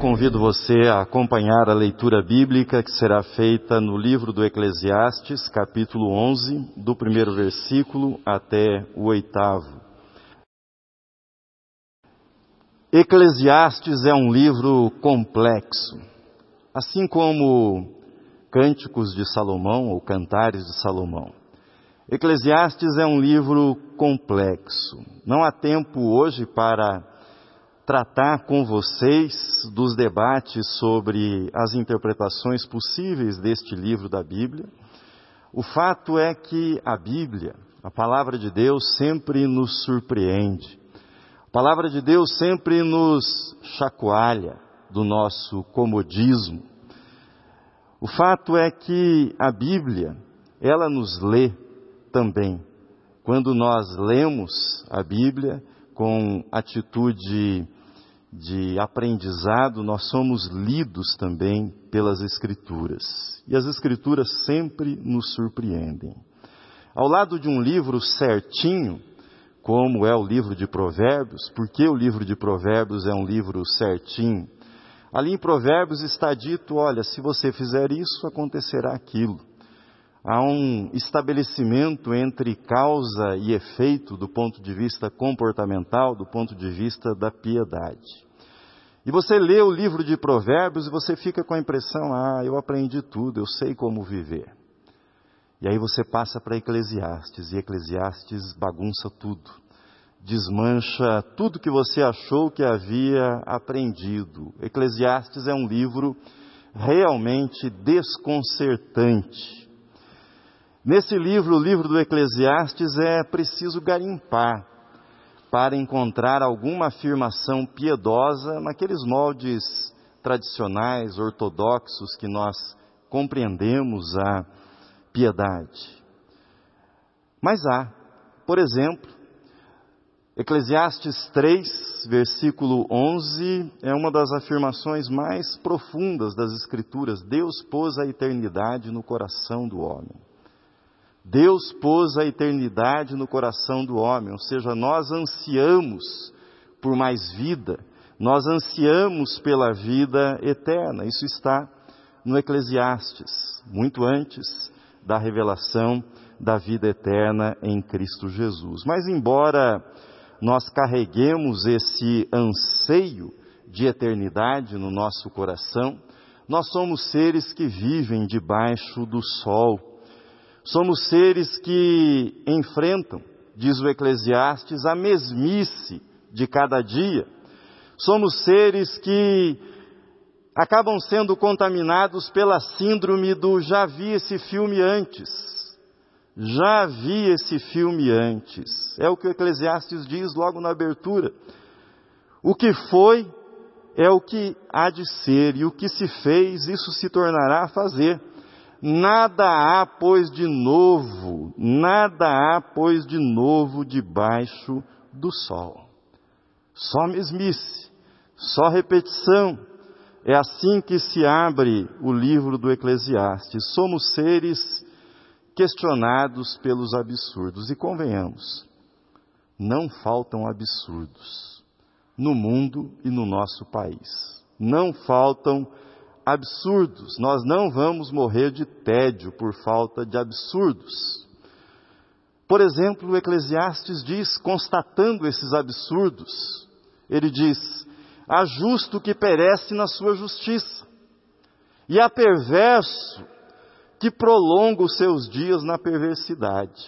Convido você a acompanhar a leitura bíblica que será feita no livro do Eclesiastes, capítulo 11, do primeiro versículo até o oitavo. Eclesiastes é um livro complexo, assim como Cânticos de Salomão ou Cantares de Salomão. Eclesiastes é um livro complexo. Não há tempo hoje para tratar com vocês dos debates sobre as interpretações possíveis deste livro da Bíblia. O fato é que a Bíblia, a palavra de Deus, sempre nos surpreende. A palavra de Deus sempre nos chacoalha do nosso comodismo. O fato é que a Bíblia, ela nos lê também. Quando nós lemos a Bíblia com atitude de aprendizado, nós somos lidos também pelas Escrituras. E as Escrituras sempre nos surpreendem. Ao lado de um livro certinho, como é o livro de Provérbios, porque o livro de Provérbios é um livro certinho, ali em Provérbios está dito: olha, se você fizer isso, acontecerá aquilo. Há um estabelecimento entre causa e efeito do ponto de vista comportamental, do ponto de vista da piedade. E você lê o livro de Provérbios e você fica com a impressão: ah, eu aprendi tudo, eu sei como viver. E aí você passa para Eclesiastes, e Eclesiastes bagunça tudo, desmancha tudo que você achou que havia aprendido. Eclesiastes é um livro realmente desconcertante. Nesse livro, o livro do Eclesiastes, é preciso garimpar para encontrar alguma afirmação piedosa naqueles moldes tradicionais, ortodoxos que nós compreendemos a piedade. Mas há, por exemplo, Eclesiastes 3, versículo 11, é uma das afirmações mais profundas das Escrituras. Deus pôs a eternidade no coração do homem. Deus pôs a eternidade no coração do homem, ou seja, nós ansiamos por mais vida, nós ansiamos pela vida eterna. Isso está no Eclesiastes, muito antes da revelação da vida eterna em Cristo Jesus. Mas, embora nós carreguemos esse anseio de eternidade no nosso coração, nós somos seres que vivem debaixo do sol Somos seres que enfrentam, diz o Eclesiastes, a mesmice de cada dia. Somos seres que acabam sendo contaminados pela síndrome do já vi esse filme antes. Já vi esse filme antes. É o que o Eclesiastes diz logo na abertura. O que foi é o que há de ser, e o que se fez, isso se tornará a fazer. Nada há, pois, de novo, nada há, pois, de novo debaixo do sol. Só mesmice, só repetição. É assim que se abre o livro do Eclesiastes. Somos seres questionados pelos absurdos. E convenhamos, não faltam absurdos no mundo e no nosso país. Não faltam absurdos absurdos. Nós não vamos morrer de tédio por falta de absurdos. Por exemplo, o Eclesiastes diz, constatando esses absurdos, ele diz: há justo que perece na sua justiça, e há perverso que prolonga os seus dias na perversidade.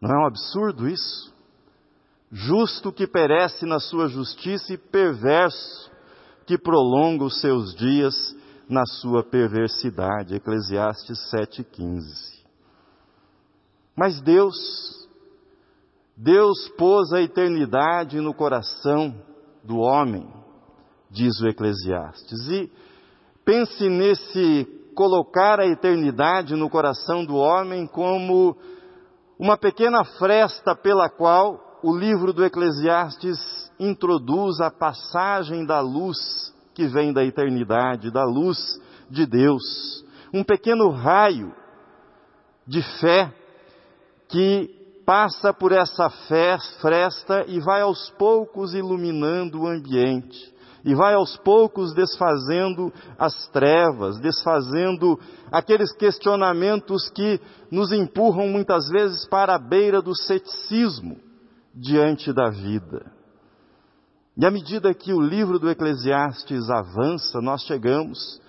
Não é um absurdo isso? Justo que perece na sua justiça e perverso que prolonga os seus dias na sua perversidade. Eclesiastes 7,15. Mas Deus, Deus pôs a eternidade no coração do homem, diz o Eclesiastes. E pense nesse colocar a eternidade no coração do homem como uma pequena fresta pela qual o livro do Eclesiastes introduz a passagem da luz que vem da eternidade, da luz de Deus. Um pequeno raio de fé que passa por essa fresta e vai aos poucos iluminando o ambiente. e vai aos poucos desfazendo as trevas, desfazendo aqueles questionamentos que nos empurram muitas vezes para a beira do ceticismo diante da vida. E à medida que o livro do Eclesiastes avança, nós chegamos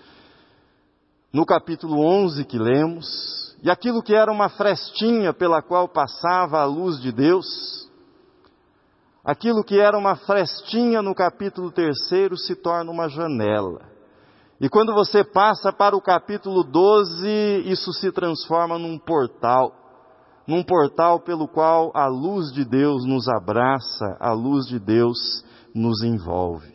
no capítulo 11 que lemos, e aquilo que era uma frestinha pela qual passava a luz de Deus, aquilo que era uma frestinha no capítulo 3 se torna uma janela. E quando você passa para o capítulo 12, isso se transforma num portal, num portal pelo qual a luz de Deus nos abraça, a luz de Deus nos envolve.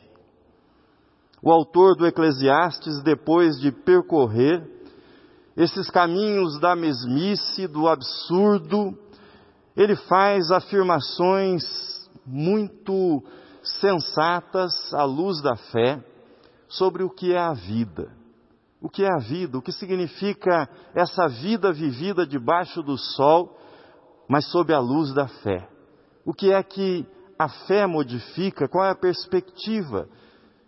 O autor do Eclesiastes, depois de percorrer esses caminhos da mesmice, do absurdo, ele faz afirmações muito sensatas à luz da fé sobre o que é a vida. O que é a vida? O que significa essa vida vivida debaixo do sol, mas sob a luz da fé? O que é que a fé modifica? Qual é a perspectiva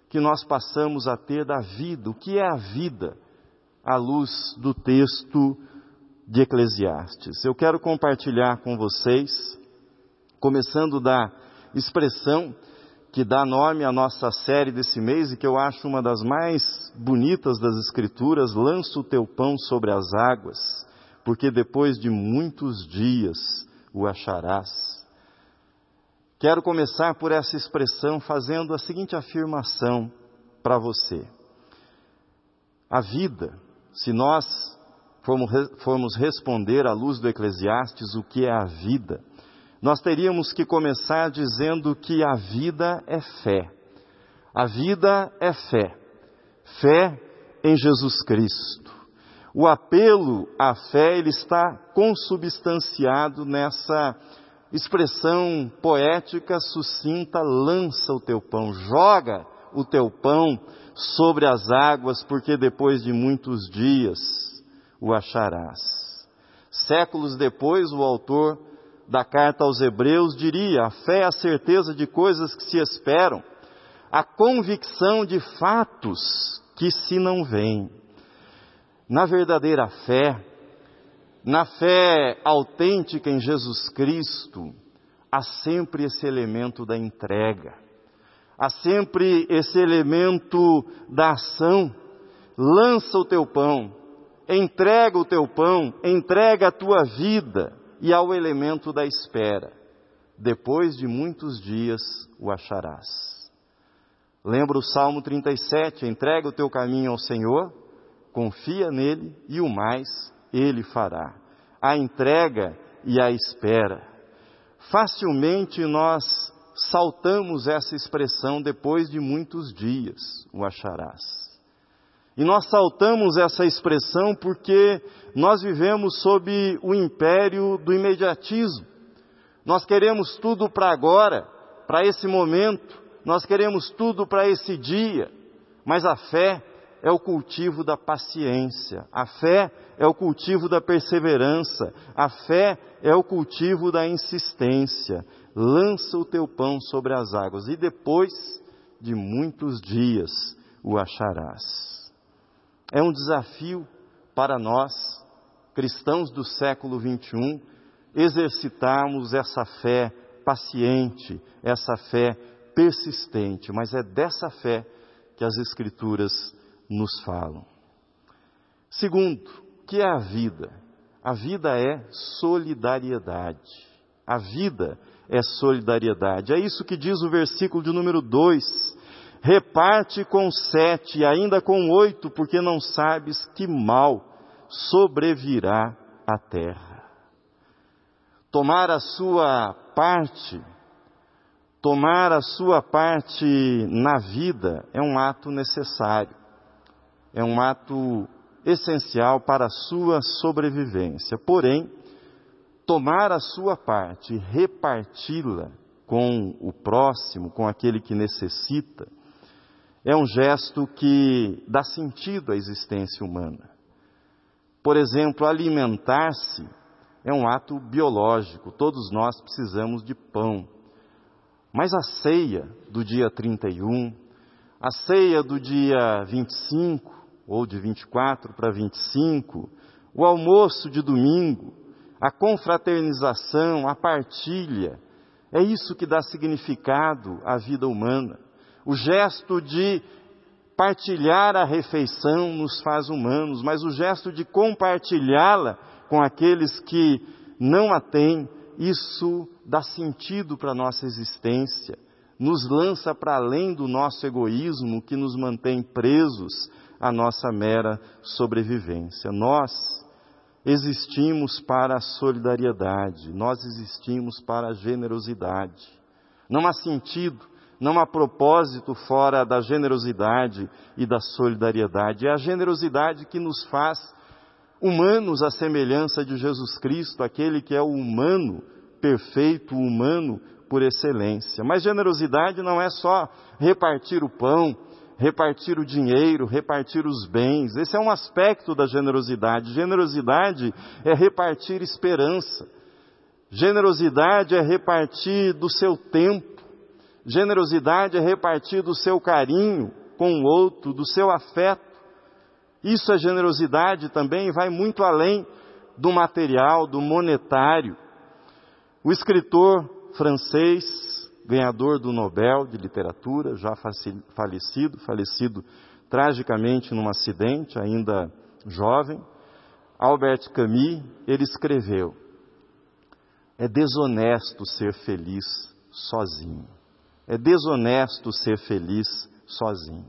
que nós passamos a ter da vida, o que é a vida, à luz do texto de Eclesiastes. Eu quero compartilhar com vocês, começando da expressão que dá nome à nossa série desse mês e que eu acho uma das mais bonitas das Escrituras: lança o teu pão sobre as águas, porque depois de muitos dias o acharás. Quero começar por essa expressão fazendo a seguinte afirmação para você. A vida, se nós formos responder à luz do Eclesiastes o que é a vida, nós teríamos que começar dizendo que a vida é fé. A vida é fé. Fé em Jesus Cristo. O apelo à fé ele está consubstanciado nessa expressão poética sucinta, lança o teu pão, joga o teu pão sobre as águas, porque depois de muitos dias o acharás. Séculos depois, o autor da carta aos Hebreus diria: a fé é a certeza de coisas que se esperam, a convicção de fatos que se não veem. Na verdadeira fé, na fé autêntica em Jesus Cristo, há sempre esse elemento da entrega, há sempre esse elemento da ação. Lança o teu pão, entrega o teu pão, entrega a tua vida e ao elemento da espera. Depois de muitos dias o acharás. Lembra o Salmo 37? Entrega o teu caminho ao Senhor, confia nele e o mais ele fará. A entrega e a espera. Facilmente nós saltamos essa expressão depois de muitos dias, o acharás. E nós saltamos essa expressão porque nós vivemos sob o império do imediatismo. Nós queremos tudo para agora, para esse momento, nós queremos tudo para esse dia, mas a fé é o cultivo da paciência, a fé é o cultivo da perseverança, a fé é o cultivo da insistência. Lança o teu pão sobre as águas e depois de muitos dias o acharás. É um desafio para nós, cristãos do século 21, exercitarmos essa fé paciente, essa fé persistente, mas é dessa fé que as Escrituras nos falam. Segundo, que é a vida? A vida é solidariedade. A vida é solidariedade. É isso que diz o versículo de número 2. Reparte com sete, ainda com oito, porque não sabes que mal sobrevirá à terra. Tomar a sua parte, tomar a sua parte na vida é um ato necessário é um ato essencial para a sua sobrevivência. Porém, tomar a sua parte e reparti-la com o próximo, com aquele que necessita, é um gesto que dá sentido à existência humana. Por exemplo, alimentar-se é um ato biológico, todos nós precisamos de pão. Mas a ceia do dia 31, A ceia do dia 25, ou de 24 para 25, o almoço de domingo, a confraternização, a partilha, é isso que dá significado à vida humana. O gesto de partilhar a refeição nos faz humanos, mas o gesto de compartilhá-la com aqueles que não a têm, isso dá sentido para a nossa existência, nos lança para além do nosso egoísmo que nos mantém presos à nossa mera sobrevivência. Nós existimos para a solidariedade, nós existimos para a generosidade. Não há sentido, não há propósito fora da generosidade e da solidariedade. É a generosidade que nos faz humanos à semelhança de Jesus Cristo, aquele que é o humano perfeito, humano por excelência. Mas generosidade não é só repartir o pão, repartir o dinheiro, repartir os bens. Esse é um aspecto da generosidade. Generosidade é repartir esperança. Generosidade é repartir do seu tempo. Generosidade é repartir do seu carinho com o outro, do seu afeto. Isso é generosidade também, vai muito além do material, do monetário. O escritor francês, ganhador do Nobel de Literatura, já falecido, falecido tragicamente num acidente, ainda jovem, Albert Camus, ele escreveu: É desonesto ser feliz sozinho. É desonesto ser feliz sozinho.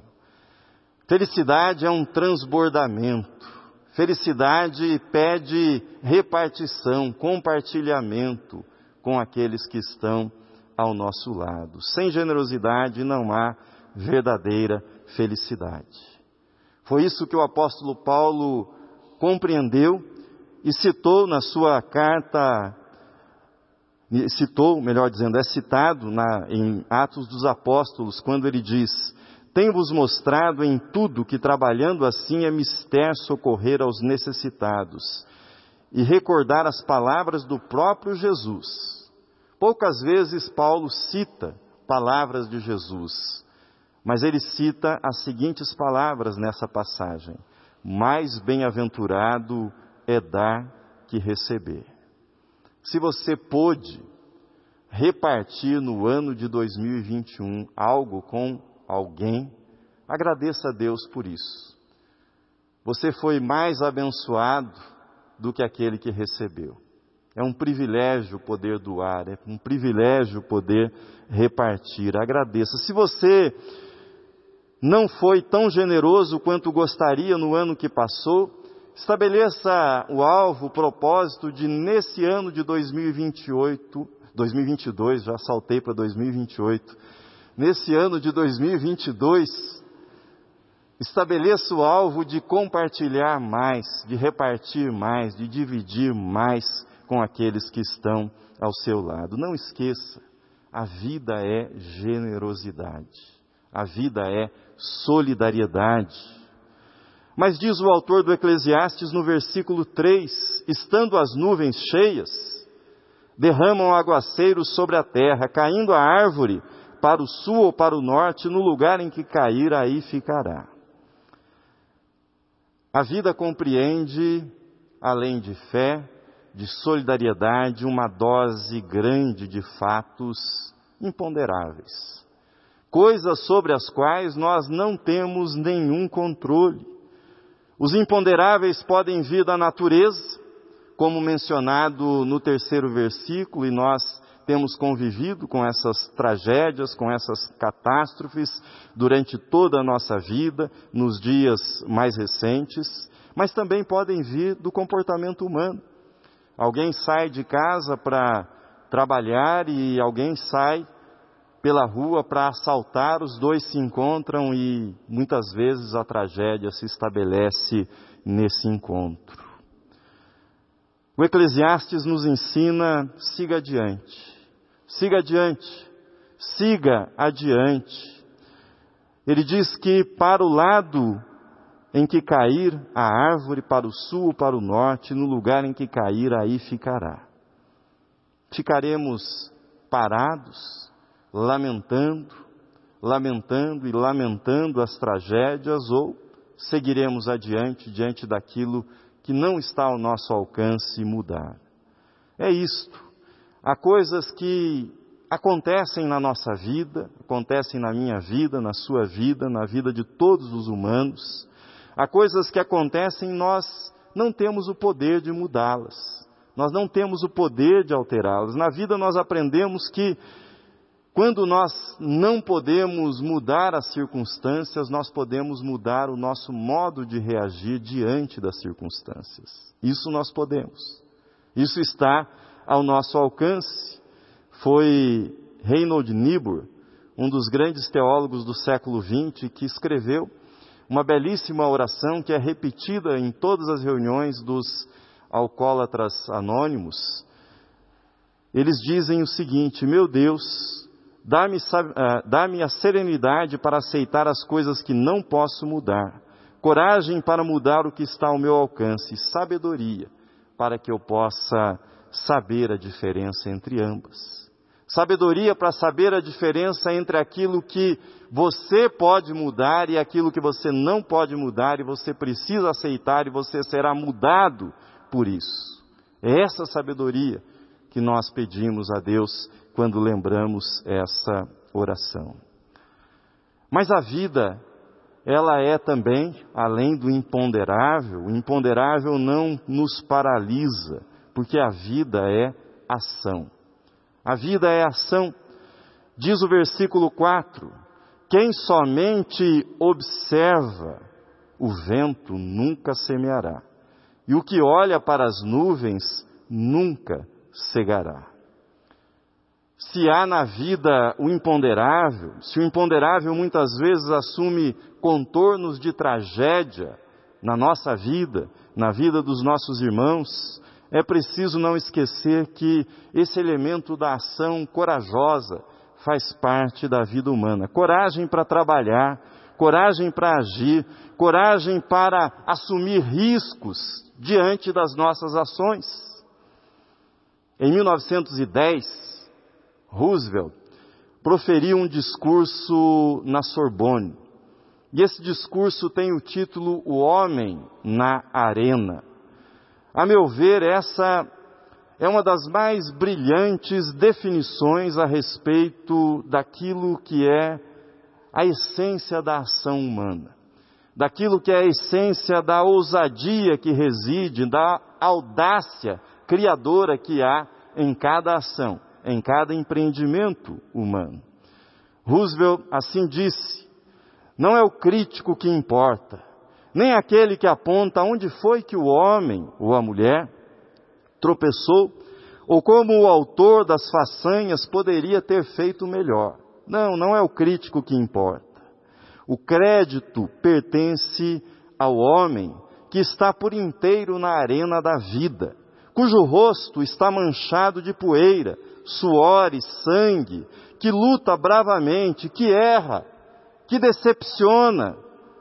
Felicidade é um transbordamento. Felicidade pede repartição, compartilhamento com aqueles que estão ao nosso lado. Sem generosidade não há verdadeira felicidade. Foi isso que o apóstolo Paulo compreendeu e citou na sua carta, citou, melhor dizendo, é citado na, em Atos dos Apóstolos, quando ele diz: tenho-vos mostrado em tudo que trabalhando assim é mister socorrer aos necessitados e recordar as palavras do próprio Jesus. Poucas vezes Paulo cita palavras de Jesus, mas ele cita as seguintes palavras nessa passagem: Mais bem-aventurado é dar que receber. Se você pôde repartir no ano de 2021 algo com alguém, agradeça a Deus por isso. Você foi mais abençoado do que aquele que recebeu. É um privilégio poder doar, é um privilégio poder repartir. Agradeça. Se você não foi tão generoso quanto gostaria no ano que passou, estabeleça o alvo, o propósito de nesse ano de 2028, 2022, já saltei para 2028, nesse ano de 2022, estabeleça o alvo de compartilhar mais, de repartir mais, de dividir mais com aqueles que estão ao seu lado. Não esqueça, a vida é generosidade, a vida é solidariedade. Mas diz o autor do Eclesiastes no versículo 3: estando as nuvens cheias, derramam aguaceiros sobre a terra, caindo a árvore para o sul ou para o norte, no lugar em que cair, aí ficará. A vida compreende, além de fé, de solidariedade, uma dose grande de fatos imponderáveis. Coisas sobre as quais nós não temos nenhum controle. Os imponderáveis podem vir da natureza, como mencionado no terceiro versículo, e nós temos convivido com essas tragédias, com essas catástrofes durante toda a nossa vida, nos dias mais recentes, mas também podem vir do comportamento humano. Alguém sai de casa para trabalhar e alguém sai pela rua para assaltar, os dois se encontram e muitas vezes a tragédia se estabelece nesse encontro. O Eclesiastes nos ensina: siga adiante. Siga adiante, siga adiante. Ele diz que para o lado em que cair a árvore, para o sul, para o norte, no lugar em que cair, aí ficará. Ficaremos parados, lamentando, lamentando e lamentando as tragédias, ou seguiremos adiante diante daquilo que não está ao nosso alcance mudar. É isto. Há coisas que acontecem na nossa vida, acontecem na minha vida, na sua vida, na vida de todos os humanos. Há coisas que acontecem nós não temos o poder de mudá-las. Nós não temos o poder de alterá-las. Na vida nós aprendemos que quando nós não podemos mudar as circunstâncias, nós podemos mudar o nosso modo de reagir diante das circunstâncias. Isso nós podemos. Isso está ao nosso alcance. Foi Reynold Niebuhr, um dos grandes teólogos do século XX, que escreveu uma belíssima oração que é repetida em todas as reuniões dos alcoólatras anônimos. Eles dizem o seguinte: Meu Deus, dá-me uh, dá a serenidade para aceitar as coisas que não posso mudar, coragem para mudar o que está ao meu alcance, sabedoria para que eu possa saber a diferença entre ambas. Sabedoria para saber a diferença entre aquilo que você pode mudar e aquilo que você não pode mudar e você precisa aceitar e você será mudado por isso. É essa sabedoria que nós pedimos a Deus quando lembramos essa oração. Mas a vida, ela é também, além do imponderável, o imponderável não nos paralisa, porque a vida é ação. A vida é ação. Diz o versículo 4: Quem somente observa o vento nunca semeará, e o que olha para as nuvens nunca cegará. Se há na vida o imponderável, se o imponderável muitas vezes assume contornos de tragédia na nossa vida, na vida dos nossos irmãos, é preciso não esquecer que esse elemento da ação corajosa faz parte da vida humana. Coragem para trabalhar, coragem para agir, coragem para assumir riscos diante das nossas ações. Em 1910, Roosevelt proferiu um discurso na Sorbonne. E esse discurso tem o título O Homem na Arena. A meu ver, essa é uma das mais brilhantes definições a respeito daquilo que é a essência da ação humana, daquilo que é a essência da ousadia que reside, da audácia criadora que há em cada ação, em cada empreendimento humano. Roosevelt assim disse: não é o crítico que importa, nem aquele que aponta onde foi que o homem ou a mulher tropeçou, ou como o autor das façanhas poderia ter feito melhor. Não, não é o crítico que importa. O crédito pertence ao homem que está por inteiro na arena da vida, cujo rosto está manchado de poeira, suor e sangue, que luta bravamente, que erra, que decepciona,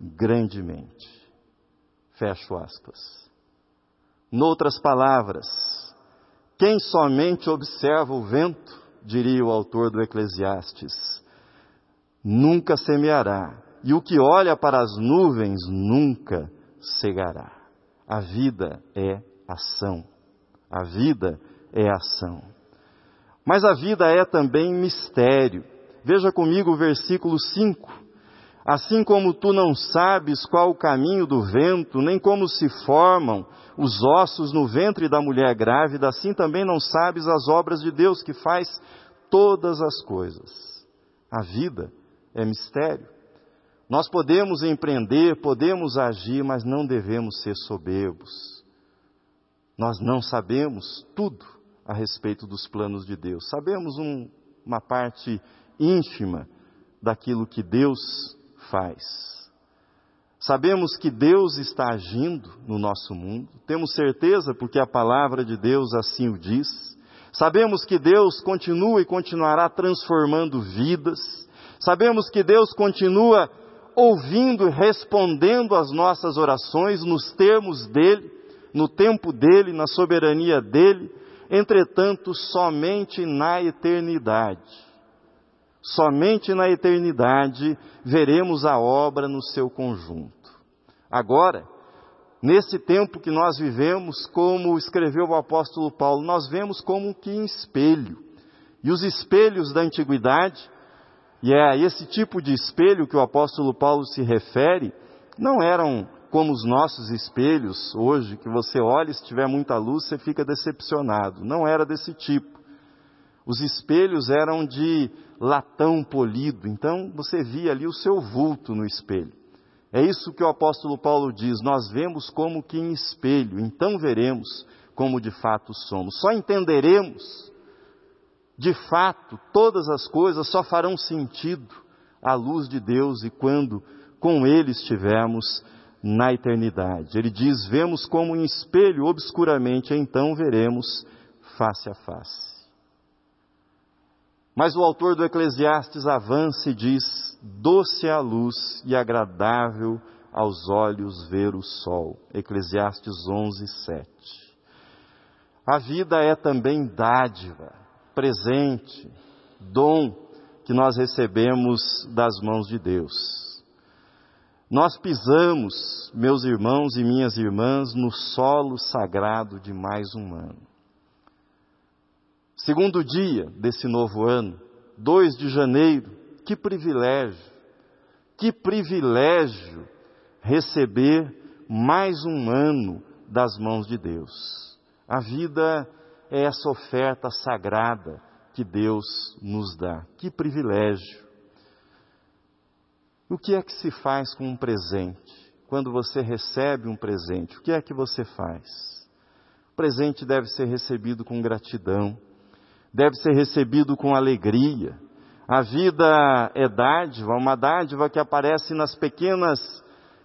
grandemente. Fecho aspas. Noutras palavras, quem somente observa o vento, diria o autor do Eclesiastes, nunca semeará, e o que olha para as nuvens nunca cegará. A vida é ação. A vida é ação. Mas a vida é também mistério. Veja comigo o versículo 5 Assim como tu não sabes qual o caminho do vento, nem como se formam os ossos no ventre da mulher grávida, assim também não sabes as obras de Deus que faz todas as coisas. A vida é mistério. Nós podemos empreender, podemos agir, mas não devemos ser soberbos. Nós não sabemos tudo a respeito dos planos de Deus. Sabemos um, uma parte ínfima daquilo que Deus faz. Sabemos que Deus está agindo no nosso mundo, temos certeza porque a palavra de Deus assim o diz. Sabemos que Deus continua e continuará transformando vidas. Sabemos que Deus continua ouvindo e respondendo às nossas orações nos termos dele, no tempo dele, na soberania dele, entretanto, somente na eternidade. Somente na eternidade veremos a obra no seu conjunto. Agora, nesse tempo que nós vivemos, como escreveu o apóstolo Paulo, nós vemos como que em espelho. E os espelhos da antiguidade, e é a esse tipo de espelho que o apóstolo Paulo se refere, não eram como os nossos espelhos hoje, que você olha e se tiver muita luz, você fica decepcionado. Não era desse tipo. Os espelhos eram de latão polido, então você via ali o seu vulto no espelho. É isso que o apóstolo Paulo diz: nós vemos como que em espelho, então veremos como de fato somos. Só entenderemos de fato todas as coisas, só farão sentido à luz de Deus e quando com Ele estivermos na eternidade. Ele diz: vemos como em espelho obscuramente, então veremos face a face. Mas o autor do Eclesiastes avança e diz: doce é a luz e agradável aos olhos ver o sol. Eclesiastes 11, 7. A vida é também dádiva, presente, dom que nós recebemos das mãos de Deus. Nós pisamos, meus irmãos e minhas irmãs, no solo sagrado de mais um ano. Segundo dia desse novo ano, 2 de janeiro, que privilégio, que privilégio receber mais um ano das mãos de Deus. A vida é essa oferta sagrada que Deus nos dá. Que privilégio. O que é que se faz com um presente? Quando você recebe um presente, o que é que você faz? O presente deve ser recebido com gratidão deve ser recebido com alegria. A vida é dádiva, uma dádiva que aparece nas pequenas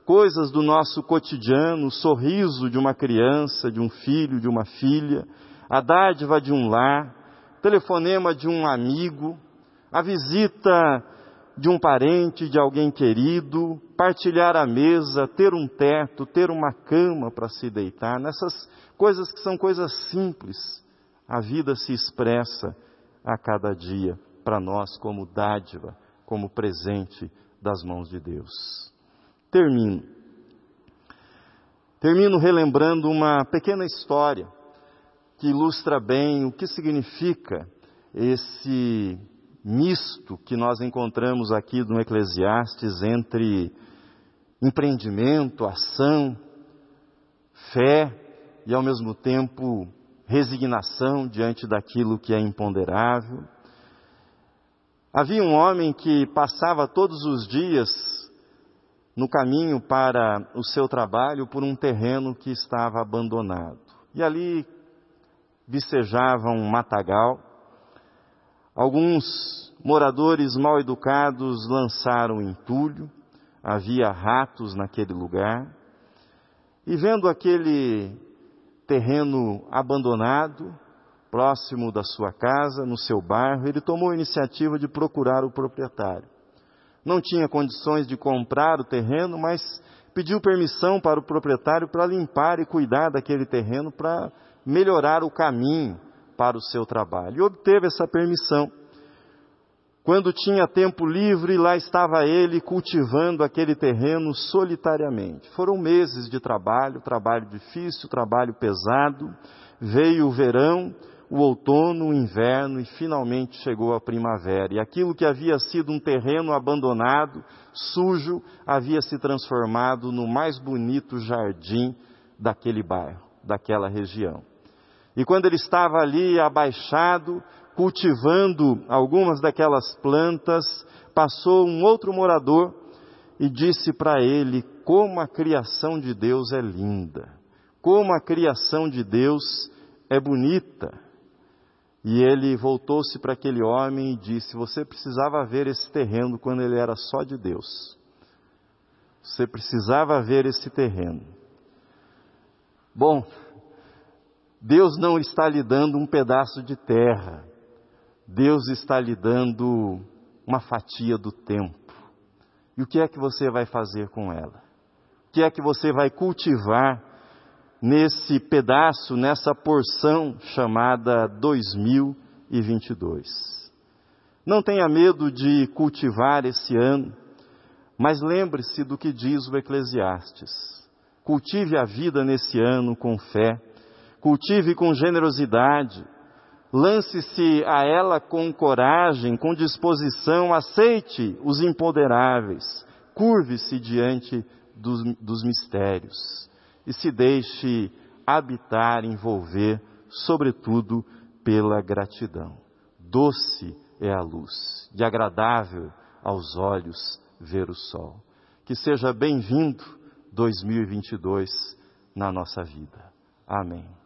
coisas do nosso cotidiano, o sorriso de uma criança, de um filho, de uma filha, a dádiva de um lar, telefonema de um amigo, a visita de um parente, de alguém querido, partilhar a mesa, ter um teto, ter uma cama para se deitar, nessas coisas que são coisas simples, a vida se expressa a cada dia para nós como dádiva, como presente das mãos de Deus. Termino. Termino relembrando uma pequena história que ilustra bem o que significa esse misto que nós encontramos aqui no Eclesiastes entre empreendimento, ação, fé e ao mesmo tempo resignação diante daquilo que é imponderável. Havia um homem que passava todos os dias no caminho para o seu trabalho por um terreno que estava abandonado. E ali vicejava um matagal. Alguns moradores mal educados lançaram entulho, havia ratos naquele lugar. E vendo aquele terreno abandonado, próximo da sua casa, no seu bairro, ele tomou a iniciativa de procurar o proprietário. Não tinha condições de comprar o terreno, mas pediu permissão para o proprietário para limpar e cuidar daquele terreno para melhorar o caminho para o seu trabalho. E obteve essa permissão. Quando tinha tempo livre, lá estava ele cultivando aquele terreno solitariamente. Foram meses de trabalho, trabalho difícil, trabalho pesado. Veio o verão, o outono, o inverno e finalmente chegou a primavera. E aquilo que havia sido um terreno abandonado, sujo, havia se transformado no mais bonito jardim daquele bairro, daquela região. E quando ele estava ali abaixado, cultivando algumas daquelas plantas, passou um outro morador e disse para ele como a criação de Deus é linda, como a criação de Deus é bonita. E ele voltou-se para aquele homem e disse: Você precisava ver esse terreno quando ele era só de Deus. Você precisava ver esse terreno. Bom, Deus não está lhe dando um pedaço de terra, Deus está lhe dando uma fatia do tempo. E o que é que você vai fazer com ela? O que é que você vai cultivar nesse pedaço, nessa porção chamada 2022? Não tenha medo de cultivar esse ano, mas lembre-se do que diz o Eclesiastes. Cultive a vida nesse ano com fé, cultive com generosidade, Lance-se a ela com coragem, com disposição, aceite os imponderáveis, curve-se diante dos, dos mistérios e se deixe habitar, envolver, sobretudo pela gratidão. Doce é a luz, e agradável aos olhos ver o sol. Que seja bem-vindo 2022 na nossa vida. Amém.